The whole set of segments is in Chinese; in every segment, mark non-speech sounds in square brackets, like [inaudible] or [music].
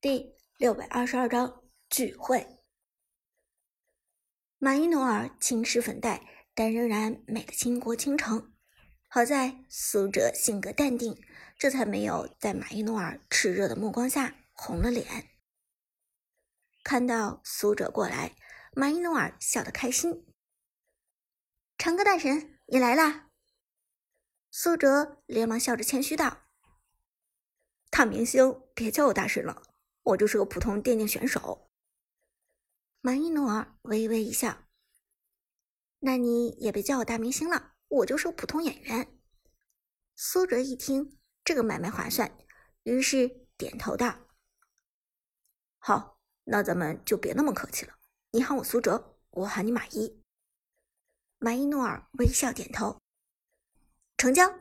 第六百二十二章聚会。马伊努尔青石粉黛，但仍然美得倾国倾城。好在苏哲性格淡定，这才没有在马伊努尔炽热的目光下红了脸。看到苏哲过来，马伊努尔笑得开心。长歌大神，你来啦！苏哲连忙笑着谦虚道：“大明星，别叫我大神了。”我就是个普通电竞选手。马伊努尔微微一笑：“那你也别叫我大明星了，我就是个普通演员。”苏哲一听，这个买卖划算，于是点头道：“好，那咱们就别那么客气了。你喊我苏哲，我喊你马伊。”马伊努尔微笑点头，成交。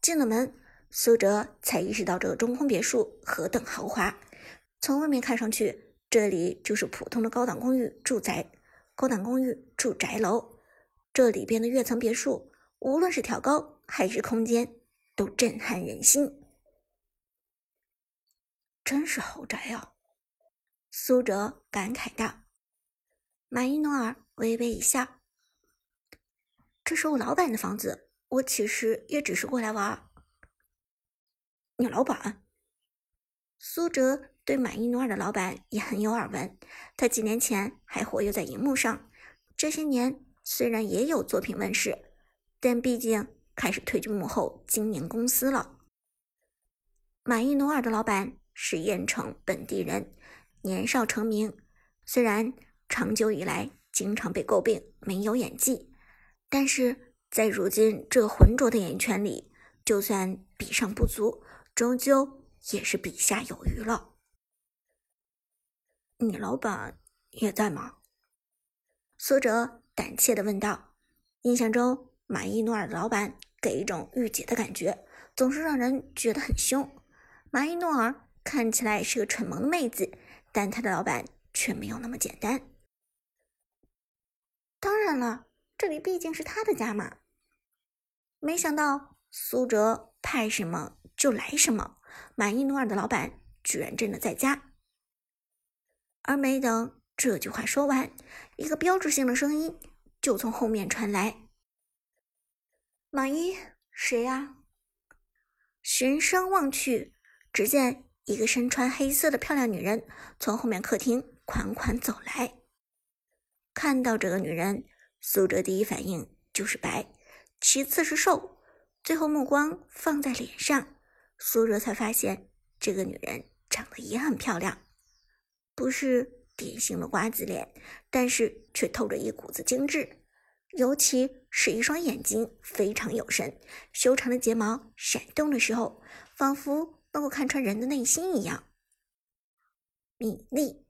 进了门。苏哲才意识到这个中空别墅何等豪华。从外面看上去，这里就是普通的高档公寓住宅、高档公寓住宅楼。这里边的跃层别墅，无论是挑高还是空间，都震撼人心。真是豪宅啊！苏哲感慨道。马伊诺尔微微一笑：“这是我老板的房子，我其实也只是过来玩。”你老板苏哲对马伊努尔的老板也很有耳闻，他几年前还活跃在荧幕上，这些年虽然也有作品问世，但毕竟开始退居幕后经营公司了。马伊努尔的老板是燕城本地人，年少成名，虽然长久以来经常被诟病没有演技，但是在如今这浑浊的演艺圈里，就算比上不足。终究也是比下有余了。你老板也在吗？苏哲胆怯的问道。印象中，马伊诺尔的老板给一种御姐的感觉，总是让人觉得很凶。马伊诺尔看起来是个蠢萌的妹子，但他的老板却没有那么简单。当然了，这里毕竟是他的家嘛。没想到苏哲派什么？就来什么！马伊努尔的老板居然真的在家，而没等这句话说完，一个标志性的声音就从后面传来：“马伊，谁呀？”循声望去，只见一个身穿黑色的漂亮女人从后面客厅款款走来。看到这个女人，苏哲第一反应就是白，其次是瘦，最后目光放在脸上。苏哲才发现，这个女人长得也很漂亮，不是典型的瓜子脸，但是却透着一股子精致，尤其是一双眼睛非常有神，修长的睫毛闪动的时候，仿佛能够看穿人的内心一样。米粒，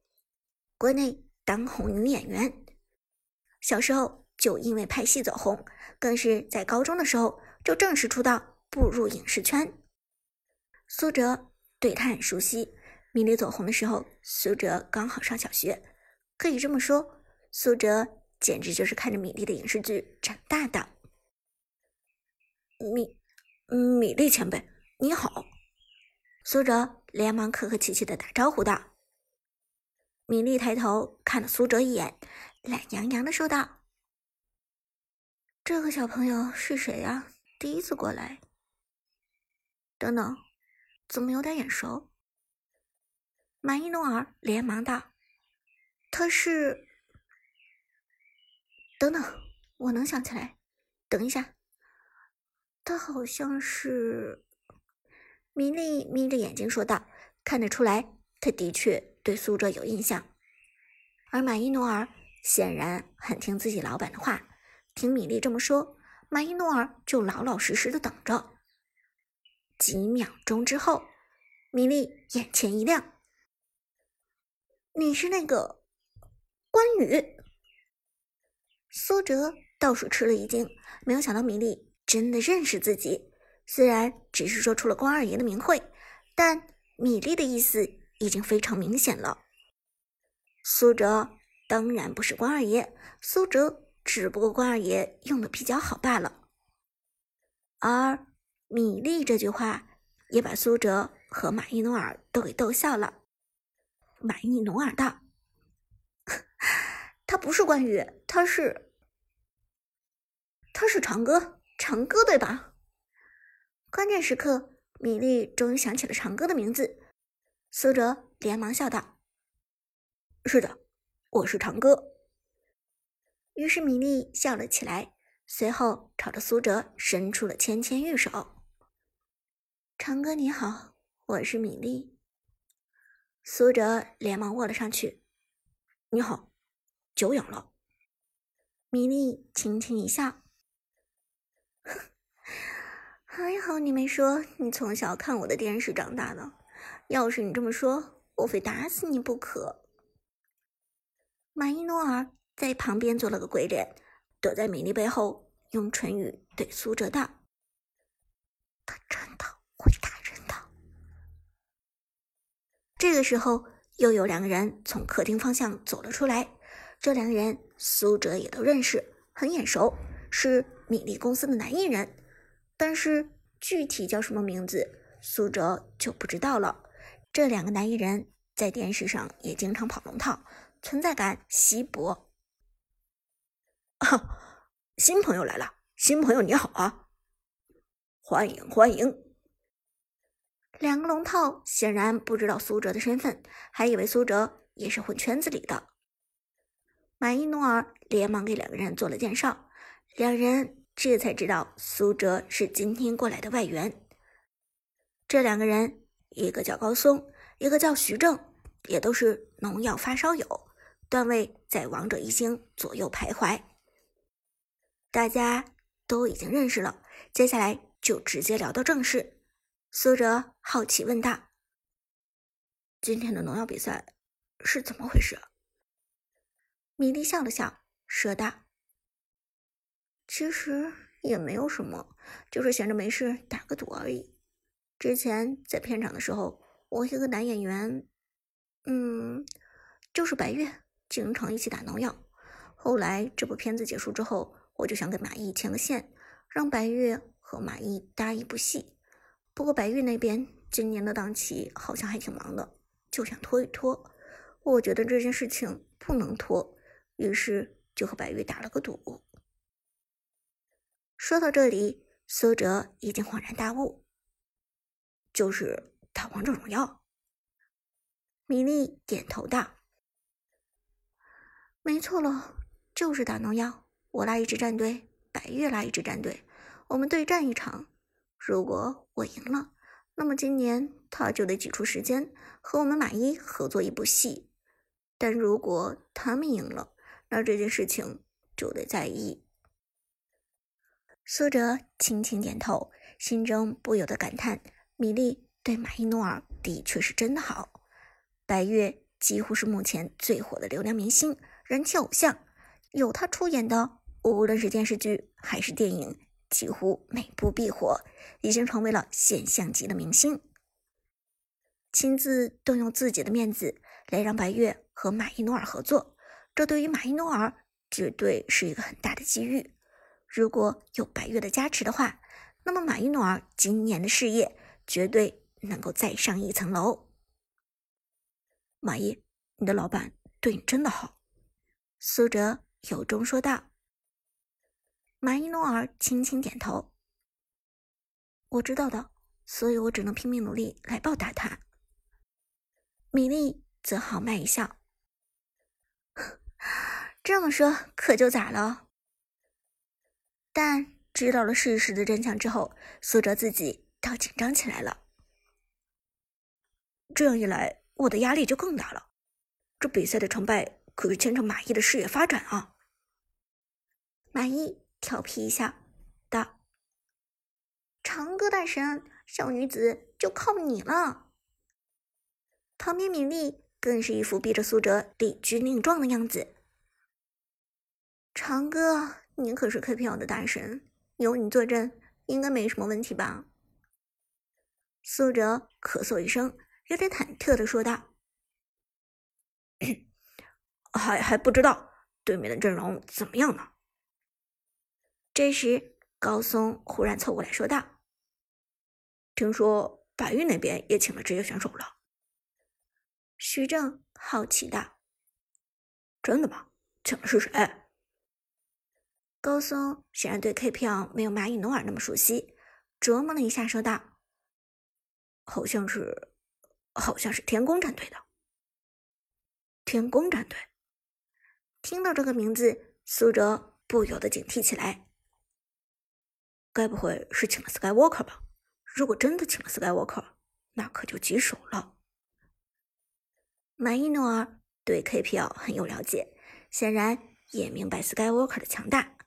国内当红女演员，小时候就因为拍戏走红，更是在高中的时候就正式出道，步入影视圈。苏哲对他很熟悉，米莉走红的时候，苏哲刚好上小学，可以这么说，苏哲简直就是看着米莉的影视剧长大的。米，米莉前辈，你好！苏哲连忙客客气气的打招呼道。米莉抬头看了苏哲一眼，懒洋洋的说道：“这个小朋友是谁呀？第一次过来。等等。”怎么有点眼熟？马伊诺尔连忙道：“他是……等等，我能想起来。等一下，他好像是……”米莉眯着眼睛说道：“看得出来，他的确对苏哲有印象。”而马伊诺尔显然很听自己老板的话，听米莉这么说，马伊诺尔就老老实实的等着。几秒钟之后，米莉眼前一亮：“你是那个关羽？”苏哲倒是吃了一惊，没有想到米莉真的认识自己。虽然只是说出了关二爷的名讳，但米莉的意思已经非常明显了。苏哲当然不是关二爷，苏哲只不过关二爷用的比较好罢了。而米莉这句话也把苏哲和马伊努尔都给逗笑了。马伊努尔道：“他不是关羽，他是，他是长歌，长歌对吧？”关键时刻，米莉终于想起了长歌的名字。苏哲连忙笑道：“是的，我是长歌。”于是米莉笑了起来，随后朝着苏哲伸出了芊芊玉手。“长哥你好，我是米粒。”苏哲连忙握了上去。“你好，久仰了。”米粒轻轻一笑。还好你没说你从小看我的电视长大的，要是你这么说，我非打死你不可。马伊诺尔在旁边做了个鬼脸，躲在米粒背后，用唇语对苏哲道：“他真这个时候，又有两个人从客厅方向走了出来，这两个人苏哲也都认识，很眼熟，是米粒公司的男艺人。但是具体叫什么名字，苏哲就不知道了。这两个男艺人在电视上也经常跑龙套，存在感稀薄。啊，[laughs] 新朋友来了，新朋友你好啊，欢迎欢迎。两个龙套显然不知道苏哲的身份，还以为苏哲也是混圈子里的。马伊诺尔连忙给两个人做了介绍，两人。这才知道苏哲是今天过来的外援。这两个人，一个叫高松，一个叫徐正，也都是农药发烧友，段位在王者一星左右徘徊。大家都已经认识了，接下来就直接聊到正事。苏哲好奇问道：“今天的农药比赛是怎么回事？”米莉笑了笑，说道。其实也没有什么，就是闲着没事打个赌而已。之前在片场的时候，我一个男演员，嗯，就是白月，经常一起打农药。后来这部片子结束之后，我就想给马毅牵个线，让白月和马毅搭一部戏。不过白玉那边今年的档期好像还挺忙的，就想拖一拖。我觉得这件事情不能拖，于是就和白玉打了个赌。说到这里，苏哲已经恍然大悟，就是打王者荣耀。米莉点头道：“没错了，就是打农药。我拉一支战队，白月拉一支战队，我们对战一场。如果我赢了，那么今年他就得挤出时间和我们马一合作一部戏；但如果他们赢了，那这件事情就得在意。”苏哲轻轻点头，心中不由得感叹：米莉对马伊诺尔的确是真的好。白月几乎是目前最火的流量明星、人气偶像，有他出演的，无论是电视剧还是电影，几乎每部必火，已经成为了现象级的明星。亲自动用自己的面子来让白月和马伊诺尔合作，这对于马伊诺尔绝对是一个很大的机遇。如果有白月的加持的话，那么马伊诺尔今年的事业绝对能够再上一层楼。马伊，你的老板对你真的好。”苏哲由衷说道。马伊诺尔轻轻点头：“我知道的，所以我只能拼命努力来报答他。”米莉则豪迈一笑：“ [laughs] 这么说可就咋了？”但知道了事实的真相之后，苏哲自己倒紧张起来了。这样一来，我的压力就更大了。这比赛的成败可是牵扯马毅的事业发展啊！马毅调皮一下，道：“长歌大神，小女子就靠你了。”旁边米莉更是一副逼着苏哲立军令状的样子。长歌。你可是 KPL 的大神，有你坐镇，应该没什么问题吧？苏哲咳嗽一声，有点忐忑的说道：“ [coughs] 还还不知道对面的阵容怎么样呢。”这时，高松忽然凑过来说道：“听说白玉那边也请了职业选手了。徐正好奇道：“真的吗？请的是谁？”高松显然对 KPL 没有蚂蚁诺尔那么熟悉，琢磨了一下，说道：“好像是，好像是天宫战队的。”天宫战队，听到这个名字，苏哲不由得警惕起来。该不会是请了 Skywalker 吧？如果真的请了 Skywalker，那可就棘手了。马伊诺尔对 KPL 很有了解，显然也明白 Skywalker 的强大。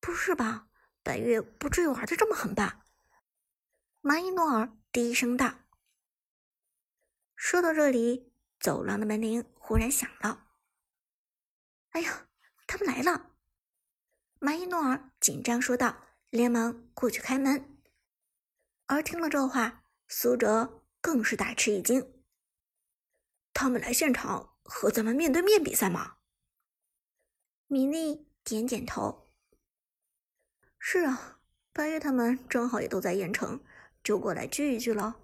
不是吧？白月不至于玩的这么狠吧？马伊诺尔低声道。说到这里。走廊的门铃忽然响了。哎呀，他们来了！马伊诺尔紧张说道，连忙过去开门。而听了这话，苏哲更是大吃一惊。他们来现场和咱们面对面比赛吗？米莉点点头。是啊，白月他们正好也都在盐城，就过来聚一聚喽。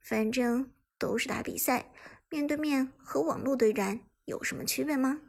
反正都是打比赛。面对面和网络对战有什么区别吗？